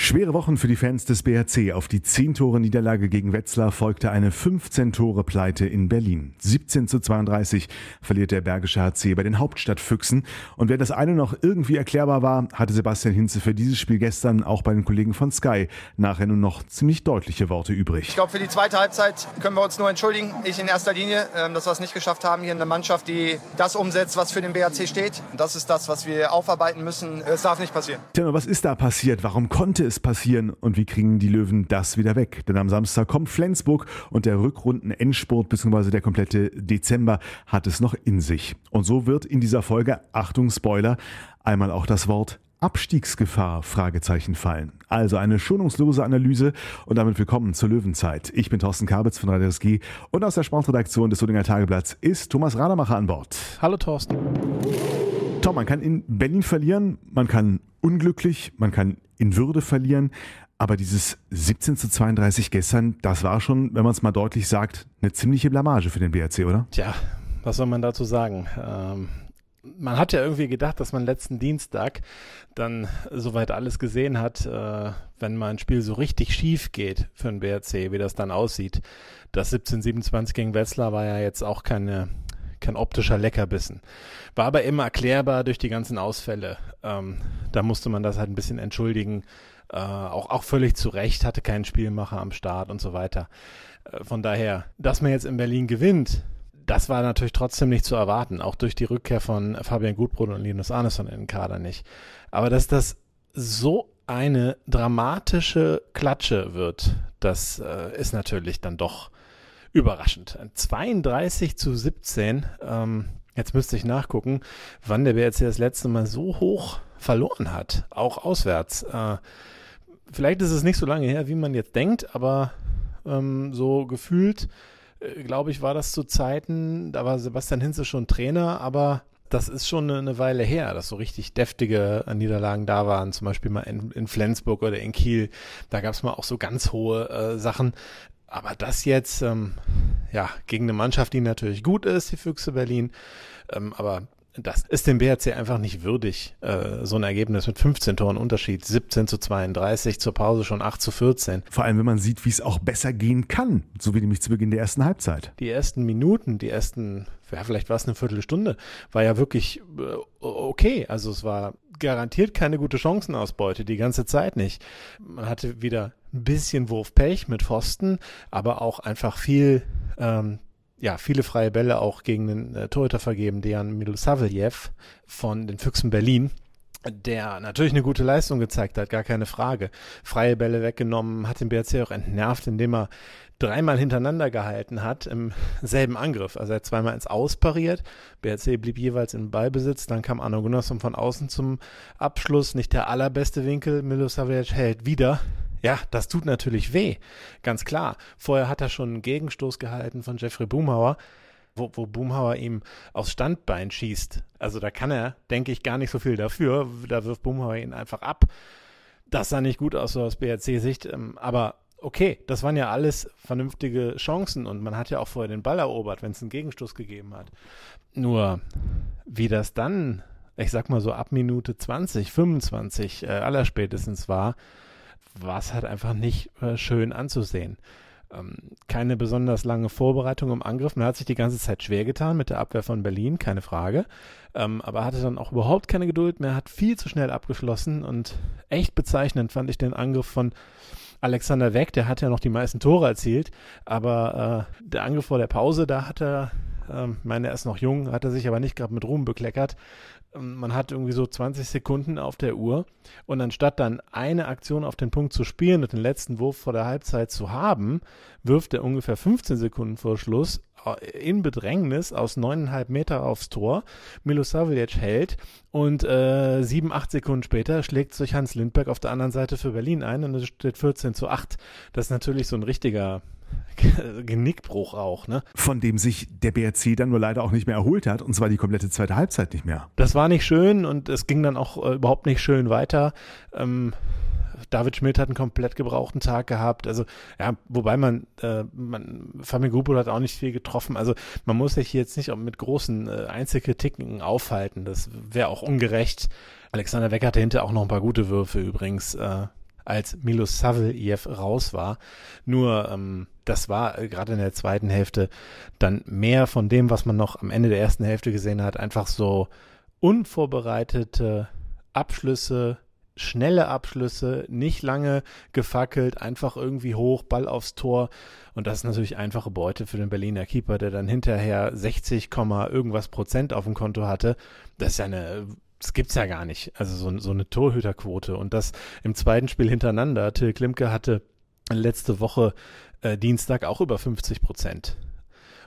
Schwere Wochen für die Fans des BRC. Auf die 10 Tore Niederlage gegen Wetzlar folgte eine 15 Tore Pleite in Berlin. 17 zu 32 verliert der Bergische HC bei den Hauptstadtfüchsen. Und wer das eine noch irgendwie erklärbar war, hatte Sebastian Hinze für dieses Spiel gestern auch bei den Kollegen von Sky nachher nur noch ziemlich deutliche Worte übrig. Ich glaube, für die zweite Halbzeit können wir uns nur entschuldigen. Ich in erster Linie, ähm, dass wir es nicht geschafft haben, hier eine Mannschaft, die das umsetzt, was für den BRC steht. Das ist das, was wir aufarbeiten müssen. Es darf nicht passieren. Tja, was ist da passiert? Warum konnte es passieren und wie kriegen die Löwen das wieder weg? Denn am Samstag kommt Flensburg und der Rückrunden-Endspurt bzw. der komplette Dezember hat es noch in sich. Und so wird in dieser Folge, Achtung Spoiler, einmal auch das Wort Abstiegsgefahr Fragezeichen fallen. Also eine schonungslose Analyse und damit willkommen zur Löwenzeit. Ich bin Thorsten Kabitz von Radio SG und aus der Sportredaktion des Solinger Tageblatts ist Thomas Rademacher an Bord. Hallo Thorsten. Tom, man kann in Berlin verlieren, man kann unglücklich, man kann in Würde verlieren. Aber dieses 17 zu 32 gestern, das war schon, wenn man es mal deutlich sagt, eine ziemliche Blamage für den BRC, oder? Tja, was soll man dazu sagen? Ähm, man hat ja irgendwie gedacht, dass man letzten Dienstag dann soweit alles gesehen hat, äh, wenn mal ein Spiel so richtig schief geht für den BRC, wie das dann aussieht. Das 17-27 gegen Wetzlar war ja jetzt auch keine kein optischer Leckerbissen. War aber immer erklärbar durch die ganzen Ausfälle. Ähm, da musste man das halt ein bisschen entschuldigen. Äh, auch, auch völlig zu Recht, hatte keinen Spielmacher am Start und so weiter. Äh, von daher, dass man jetzt in Berlin gewinnt, das war natürlich trotzdem nicht zu erwarten, auch durch die Rückkehr von Fabian Gutbrot und Linus Arneson in den Kader nicht. Aber dass das so eine dramatische Klatsche wird, das äh, ist natürlich dann doch überraschend. 32 zu 17. Ähm, jetzt müsste ich nachgucken, wann der BRC das letzte Mal so hoch verloren hat, auch auswärts. Äh, vielleicht ist es nicht so lange her, wie man jetzt denkt, aber ähm, so gefühlt, äh, glaube ich, war das zu Zeiten, da war Sebastian Hinze schon Trainer, aber das ist schon eine, Weile her, dass so richtig deftige Niederlagen da waren, zum Beispiel mal in, in Flensburg oder in Kiel. Da gab es mal auch so ganz hohe äh, Sachen. Aber das jetzt, ähm, ja, gegen eine Mannschaft, die natürlich gut ist, die Füchse Berlin, ähm, aber das ist dem BRC einfach nicht würdig, äh, so ein Ergebnis mit 15 Toren Unterschied, 17 zu 32, zur Pause schon 8 zu 14. Vor allem, wenn man sieht, wie es auch besser gehen kann, so wie nämlich zu Beginn der ersten Halbzeit. Die ersten Minuten, die ersten, ja, vielleicht war es eine Viertelstunde, war ja wirklich äh, okay. Also es war garantiert keine gute Chancenausbeute, die ganze Zeit nicht. Man hatte wieder ein bisschen Wurfpech mit Pfosten, aber auch einfach viel ähm, ja, viele freie Bälle auch gegen den äh, Torhüter vergeben, Dejan Milosavljev von den Füchsen Berlin der natürlich eine gute Leistung gezeigt hat, gar keine Frage. Freie Bälle weggenommen, hat den BRC auch entnervt, indem er dreimal hintereinander gehalten hat im selben Angriff. Also er hat zweimal ins Aus pariert, BRC blieb jeweils im Ballbesitz, dann kam Arno Gunnarsson von außen zum Abschluss, nicht der allerbeste Winkel, Milosavljev hält wieder, ja, das tut natürlich weh, ganz klar. Vorher hat er schon einen Gegenstoß gehalten von Jeffrey Boomhauer, wo, wo Boomhauer ihm aufs Standbein schießt. Also da kann er, denke ich, gar nicht so viel dafür. Da wirft Boomhauer ihn einfach ab. Das sah nicht gut aus so aus BRC-Sicht, ähm, aber okay, das waren ja alles vernünftige Chancen und man hat ja auch vorher den Ball erobert, wenn es einen Gegenstoß gegeben hat. Nur, wie das dann, ich sag mal so ab Minute 20, 25 äh, allerspätestens war, war es halt einfach nicht äh, schön anzusehen. Ähm, keine besonders lange Vorbereitung im Angriff. Man hat sich die ganze Zeit schwer getan mit der Abwehr von Berlin, keine Frage. Ähm, aber hatte dann auch überhaupt keine Geduld mehr, hat viel zu schnell abgeschlossen und echt bezeichnend fand ich den Angriff von Alexander Weck, der hat ja noch die meisten Tore erzielt, aber äh, der Angriff vor der Pause, da hat er, äh, meine, er ist noch jung, hat er sich aber nicht gerade mit Ruhm bekleckert, man hat irgendwie so 20 Sekunden auf der Uhr und anstatt dann eine Aktion auf den Punkt zu spielen und den letzten Wurf vor der Halbzeit zu haben, wirft er ungefähr 15 Sekunden vor Schluss äh, in Bedrängnis aus neuneinhalb Meter aufs Tor. Milosavljevic hält und äh, sieben, acht Sekunden später schlägt sich Hans Lindberg auf der anderen Seite für Berlin ein und es steht 14 zu 8. Das ist natürlich so ein richtiger Genickbruch auch, ne? Von dem sich der BRC dann nur leider auch nicht mehr erholt hat, und zwar die komplette zweite Halbzeit nicht mehr. Das war nicht schön und es ging dann auch äh, überhaupt nicht schön weiter. Ähm, David Schmidt hat einen komplett gebrauchten Tag gehabt. Also, ja, wobei man, äh, man Fabian Grupo hat auch nicht viel getroffen. Also, man muss sich jetzt nicht mit großen äh, Einzelkritiken aufhalten. Das wäre auch ungerecht. Alexander Weck hatte hinter auch noch ein paar gute Würfe übrigens, äh, als Milos Saveljev raus war. Nur, ähm, das war äh, gerade in der zweiten Hälfte dann mehr von dem, was man noch am Ende der ersten Hälfte gesehen hat. Einfach so unvorbereitete Abschlüsse, schnelle Abschlüsse, nicht lange gefackelt, einfach irgendwie hoch, Ball aufs Tor. Und das ist natürlich einfache Beute für den Berliner Keeper, der dann hinterher 60, irgendwas Prozent auf dem Konto hatte. Das ist ja eine, das gibt's ja gar nicht. Also so, so eine Torhüterquote. Und das im zweiten Spiel hintereinander. Till Klimke hatte letzte Woche äh, Dienstag auch über 50 Prozent.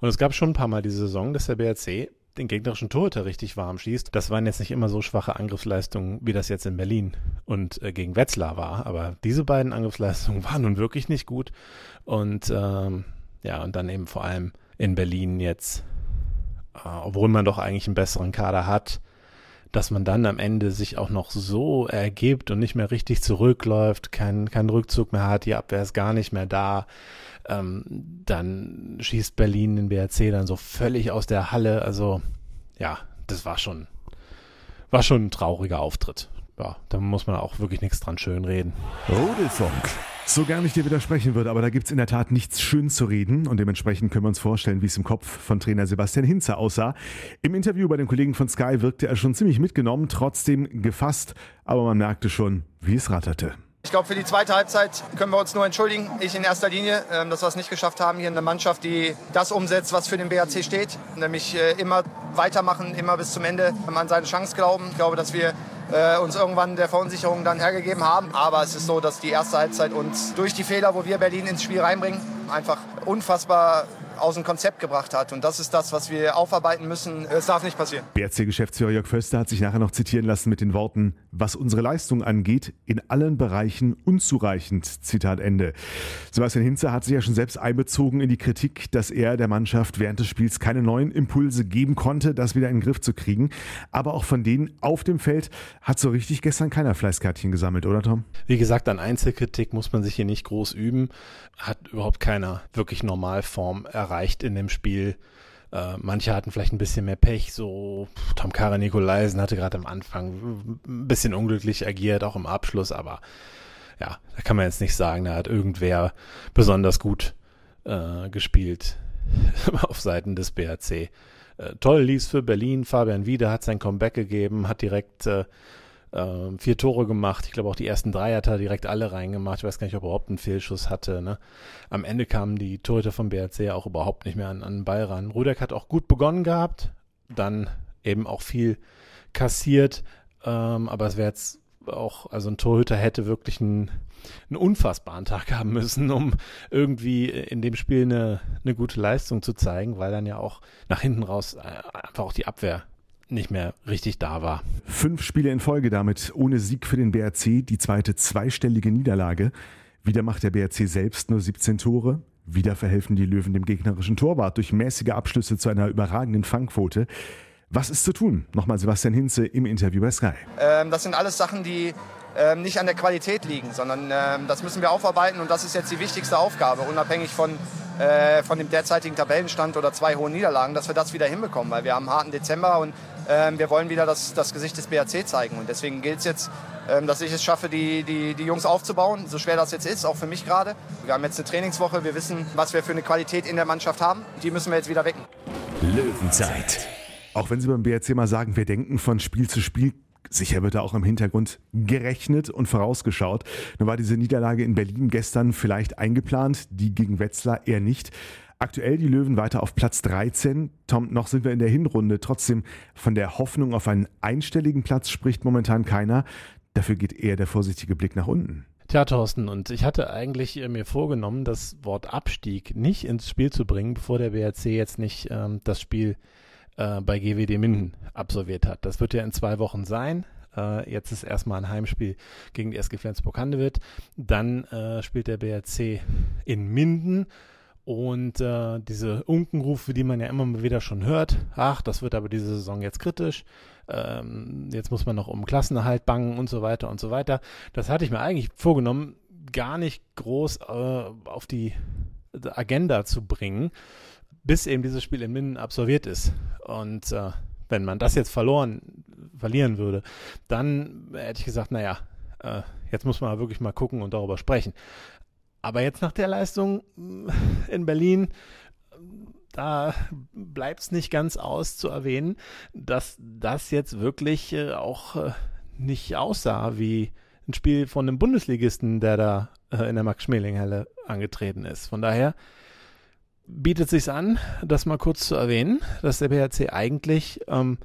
Und es gab schon ein paar Mal diese Saison, dass der BRC den gegnerischen Torhüter richtig warm schießt. Das waren jetzt nicht immer so schwache Angriffsleistungen, wie das jetzt in Berlin und äh, gegen Wetzlar war. Aber diese beiden Angriffsleistungen waren nun wirklich nicht gut. Und ähm, ja, und dann eben vor allem in Berlin jetzt, äh, obwohl man doch eigentlich einen besseren Kader hat, dass man dann am Ende sich auch noch so ergibt und nicht mehr richtig zurückläuft, keinen kein Rückzug mehr hat, die Abwehr ist gar nicht mehr da ähm, dann schießt Berlin den BRC dann so völlig aus der Halle. Also ja, das war schon, war schon ein trauriger Auftritt. Ja, da muss man auch wirklich nichts dran schönreden. Rudelfunk. So gar nicht dir widersprechen würde, aber da gibt es in der Tat nichts schön zu reden und dementsprechend können wir uns vorstellen, wie es im Kopf von Trainer Sebastian Hinze aussah. Im Interview bei den Kollegen von Sky wirkte er schon ziemlich mitgenommen, trotzdem gefasst, aber man merkte schon, wie es ratterte. Ich glaube, für die zweite Halbzeit können wir uns nur entschuldigen. Ich in erster Linie, ähm, dass wir es nicht geschafft haben, hier eine Mannschaft, die das umsetzt, was für den BAC steht. Nämlich äh, immer weitermachen, immer bis zum Ende an seine Chance glauben. Ich glaube, dass wir äh, uns irgendwann der Verunsicherung dann hergegeben haben. Aber es ist so, dass die erste Halbzeit uns durch die Fehler, wo wir Berlin ins Spiel reinbringen, einfach unfassbar aus dem Konzept gebracht hat. Und das ist das, was wir aufarbeiten müssen. Es darf nicht passieren. BRC-Geschäftsführer Jörg Förster hat sich nachher noch zitieren lassen mit den Worten, was unsere Leistung angeht, in allen Bereichen unzureichend. Zitat Ende. Sebastian Hinze hat sich ja schon selbst einbezogen in die Kritik, dass er der Mannschaft während des Spiels keine neuen Impulse geben konnte, das wieder in den Griff zu kriegen. Aber auch von denen auf dem Feld hat so richtig gestern keiner Fleißkärtchen gesammelt, oder Tom? Wie gesagt, an Einzelkritik muss man sich hier nicht groß üben. Hat überhaupt keiner wirklich Normalform erreicht erreicht in dem Spiel. Äh, manche hatten vielleicht ein bisschen mehr Pech, so Tom Kara Nikolaisen hatte gerade am Anfang ein bisschen unglücklich agiert, auch im Abschluss, aber ja, da kann man jetzt nicht sagen, da hat irgendwer besonders gut äh, gespielt auf Seiten des BRC. Äh, toll lief für Berlin, Fabian Wiede hat sein Comeback gegeben, hat direkt äh, äh, vier Tore gemacht. Ich glaube auch die ersten drei hat er direkt alle reingemacht. Ich weiß gar nicht, ob er überhaupt einen Fehlschuss hatte. Ne? Am Ende kamen die Torhüter vom BRC auch überhaupt nicht mehr an, an den Ball ran. Rudek hat auch gut begonnen gehabt, dann eben auch viel kassiert, ähm, aber es wäre jetzt auch, also ein Torhüter hätte wirklich einen, einen unfassbaren Tag haben müssen, um irgendwie in dem Spiel eine, eine gute Leistung zu zeigen, weil dann ja auch nach hinten raus äh, einfach auch die Abwehr nicht mehr richtig da war. Fünf Spiele in Folge damit ohne Sieg für den BRC, die zweite zweistellige Niederlage. Wieder macht der BRC selbst nur 17 Tore. Wieder verhelfen die Löwen dem gegnerischen Torwart durch mäßige Abschlüsse zu einer überragenden Fangquote. Was ist zu tun? Nochmal Sebastian Hinze im Interview bei Sky. Ähm, das sind alles Sachen, die ähm, nicht an der Qualität liegen, sondern ähm, das müssen wir aufarbeiten und das ist jetzt die wichtigste Aufgabe, unabhängig von, äh, von dem derzeitigen Tabellenstand oder zwei hohen Niederlagen, dass wir das wieder hinbekommen, weil wir haben einen harten Dezember und ähm, wir wollen wieder das, das Gesicht des BRC zeigen. Und deswegen gilt es jetzt, ähm, dass ich es schaffe, die, die, die Jungs aufzubauen, so schwer das jetzt ist, auch für mich gerade. Wir haben jetzt eine Trainingswoche, wir wissen, was wir für eine Qualität in der Mannschaft haben. Die müssen wir jetzt wieder wecken. Löwenzeit. Auch wenn Sie beim BRC mal sagen, wir denken von Spiel zu Spiel, Sicher wird da auch im Hintergrund gerechnet und vorausgeschaut. Nun war diese Niederlage in Berlin gestern vielleicht eingeplant, die gegen Wetzlar eher nicht. Aktuell die Löwen weiter auf Platz 13. Tom, noch sind wir in der Hinrunde. Trotzdem von der Hoffnung auf einen einstelligen Platz spricht momentan keiner. Dafür geht eher der vorsichtige Blick nach unten. Tja, Thorsten, und ich hatte eigentlich äh, mir vorgenommen, das Wort Abstieg nicht ins Spiel zu bringen, bevor der BRC jetzt nicht ähm, das Spiel äh, bei GWD Minden absolviert hat. Das wird ja in zwei Wochen sein. Äh, jetzt ist erstmal ein Heimspiel gegen die SG Flensburg-Handewitt. Dann äh, spielt der BRC in Minden Und äh, diese Unkenrufe, die man ja immer wieder schon hört, ach, das wird aber diese Saison jetzt kritisch, ähm, jetzt muss man noch um Klassenerhalt bangen und so weiter und so weiter. Das hatte ich mir eigentlich vorgenommen, gar nicht groß äh, auf die Agenda zu bringen, bis eben dieses Spiel in Minden absolviert ist. Und äh, wenn man das jetzt verloren, verlieren würde, dann hätte ich gesagt, naja, äh, jetzt muss man wirklich mal gucken und darüber sprechen. Aber jetzt nach der Leistung äh, in Berlin, da bleibt es nicht ganz aus zu erwähnen, dass das jetzt wirklich äh, auch äh, nicht aussah wie ein Spiel von einem Bundesligisten, der da in der Max-Schmeling-Halle angetreten ist. Von daher bietet sich an, das mal kurz zu erwähnen, dass der BRC eigentlich ähm,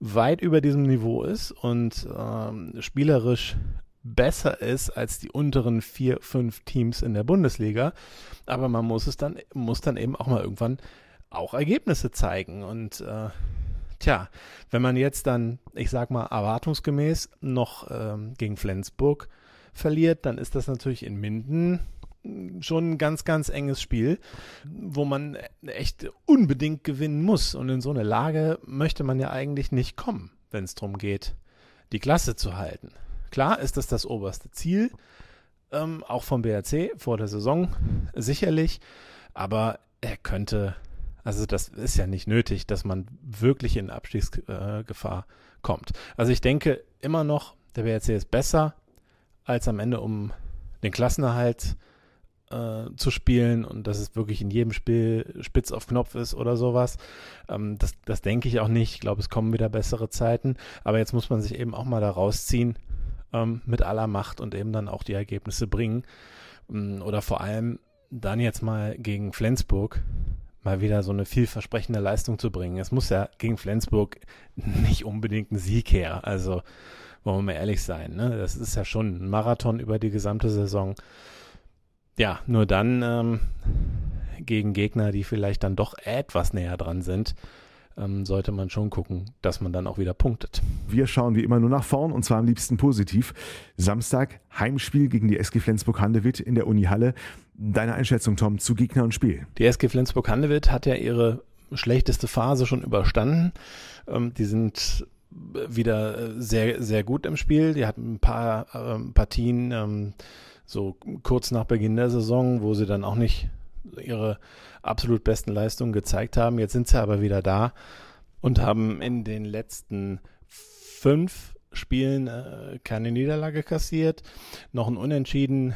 weit über diesem Niveau ist und ähm, spielerisch besser ist als die unteren vier, fünf Teams in der Bundesliga. Aber man muss es dann, muss dann eben auch mal irgendwann auch Ergebnisse zeigen. Und äh, tja, wenn man jetzt dann, ich sag mal, erwartungsgemäß noch ähm, gegen Flensburg verliert, dann ist das natürlich in Minden schon ein ganz, ganz enges Spiel, wo man echt unbedingt gewinnen muss. Und in so eine Lage möchte man ja eigentlich nicht kommen, wenn es darum geht, die Klasse zu halten. Klar ist das das oberste Ziel, ähm, auch vom BRC vor der Saison sicherlich, aber er könnte, also das ist ja nicht nötig, dass man wirklich in Abstiegsgefahr kommt. Also ich denke immer noch, der BRC ist besser, als am Ende um den Klassenerhalt äh, zu spielen und dass es wirklich in jedem Spiel spitz auf Knopf ist oder sowas. Ähm, das, das denke ich auch nicht. Ich glaube, es kommen wieder bessere Zeiten. Aber jetzt muss man sich eben auch mal da rausziehen ähm, mit aller Macht und eben dann auch die Ergebnisse bringen. Ähm, oder vor allem dann jetzt mal gegen Flensburg mal wieder so eine vielversprechende Leistung zu bringen. Es muss ja gegen Flensburg nicht unbedingt ein Sieg her. Also wollen wir mal ehrlich sein. Ne? Das ist ja schon ein Marathon über die gesamte Saison. Ja, nur dann ähm, gegen Gegner, die vielleicht dann doch etwas näher dran sind, ähm, sollte man schon gucken, dass man dann auch wieder punktet. Wir schauen wie immer nur nach vorn und zwar am liebsten positiv. Samstag Heimspiel gegen die SG Flensburg-Handewitt in der Uni-Halle. Deine Einschätzung, Tom, zu Gegner und Spiel? Die SG Flensburg-Handewitt hat ja ihre schlechteste Phase schon überstanden. Ähm, die sind wieder sehr, sehr gut im Spiel. Die hatten ein paar ähm, Partien ähm, so kurz nach Beginn der Saison, wo sie dann auch nicht ihre absolut besten Leistungen gezeigt haben. Jetzt sind sie aber wieder da und haben in den letzten fünf Spielen äh, keine Niederlage kassiert, noch ein Unentschieden.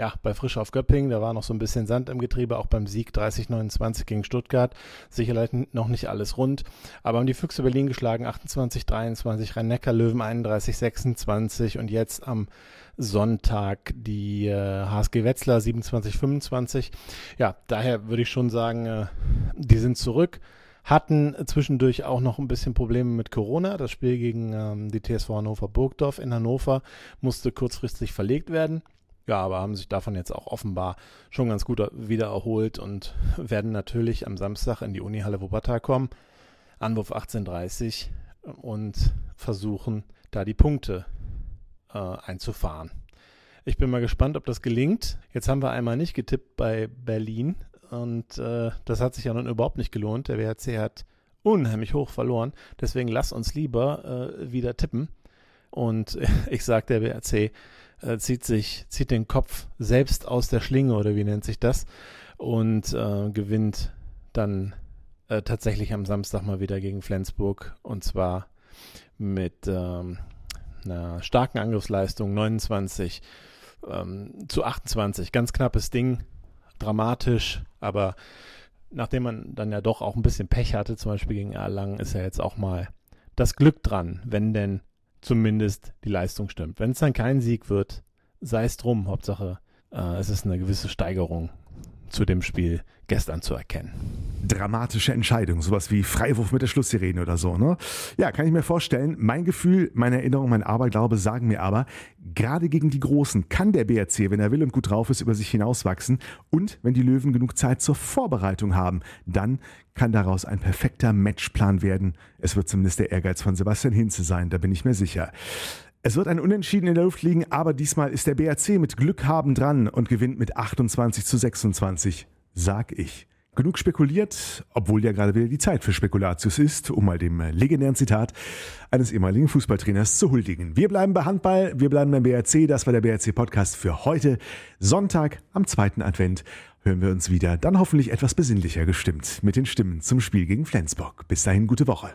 Ja, bei Frisch auf Göpping, da war noch so ein bisschen Sand im Getriebe, auch beim Sieg 30-29 gegen Stuttgart. Sicherlich noch nicht alles rund, aber haben die Füchse Berlin geschlagen, 28-23, Rhein-Neckar-Löwen 31-26 und jetzt am Sonntag die äh, HSG Wetzlar 27-25. Ja, daher würde ich schon sagen, äh, die sind zurück. Hatten zwischendurch auch noch ein bisschen Probleme mit Corona. Das Spiel gegen ähm, die TSV Hannover Burgdorf in Hannover musste kurzfristig verlegt werden. Ja, aber haben sich davon jetzt auch offenbar schon ganz gut wieder erholt und werden natürlich am Samstag in die Unihalle Wuppertal kommen. Anwurf 18.30 und versuchen da die Punkte äh, einzufahren. Ich bin mal gespannt, ob das gelingt. Jetzt haben wir einmal nicht getippt bei Berlin und äh, das hat sich ja nun überhaupt nicht gelohnt. Der WHC hat unheimlich hoch verloren. Deswegen lass uns lieber äh, wieder tippen. Und ich sage, der WRC äh, zieht sich, zieht den Kopf selbst aus der Schlinge oder wie nennt sich das und äh, gewinnt dann äh, tatsächlich am Samstag mal wieder gegen Flensburg und zwar mit ähm, einer starken Angriffsleistung, 29 ähm, zu 28. Ganz knappes Ding, dramatisch, aber nachdem man dann ja doch auch ein bisschen Pech hatte, zum Beispiel gegen Erlangen, ist ja jetzt auch mal das Glück dran, wenn denn zumindest die Leistung stimmt. Wenn es dann kein Sieg wird, sei es drum, Hauptsache äh, es ist eine gewisse Steigerung zu dem Spiel gestern zu erkennen. Dramatische Entscheidung, sowas wie Freiwurf mit der Schlusssirene oder so, ne? Ja, kann ich mir vorstellen. Mein Gefühl, meine Erinnerung, mein Aberglaube sagen mir aber, gerade gegen die Großen kann der BRC, wenn er will und gut drauf ist, über sich hinauswachsen. Und wenn die Löwen genug Zeit zur Vorbereitung haben, dann kann daraus ein perfekter Matchplan werden. Es wird zumindest der Ehrgeiz von Sebastian Hinze sein, da bin ich mir sicher. Es wird ein Unentschieden in der Luft liegen, aber diesmal ist der BRC mit Glück haben dran und gewinnt mit 28 zu 26. sag ich. Genug spekuliert, obwohl ja gerade wieder die Zeit für Spekulatius ist, um mal dem legendären Zitat eines ehemaligen Fußballtrainers zu huldigen. Wir bleiben bei Handball, wir bleiben beim BRC, das war der BRC-Podcast für heute. Sonntag am zweiten Advent hören wir uns wieder, dann hoffentlich etwas besinnlicher gestimmt mit den Stimmen zum Spiel gegen Flensburg. Bis dahin, gute Woche.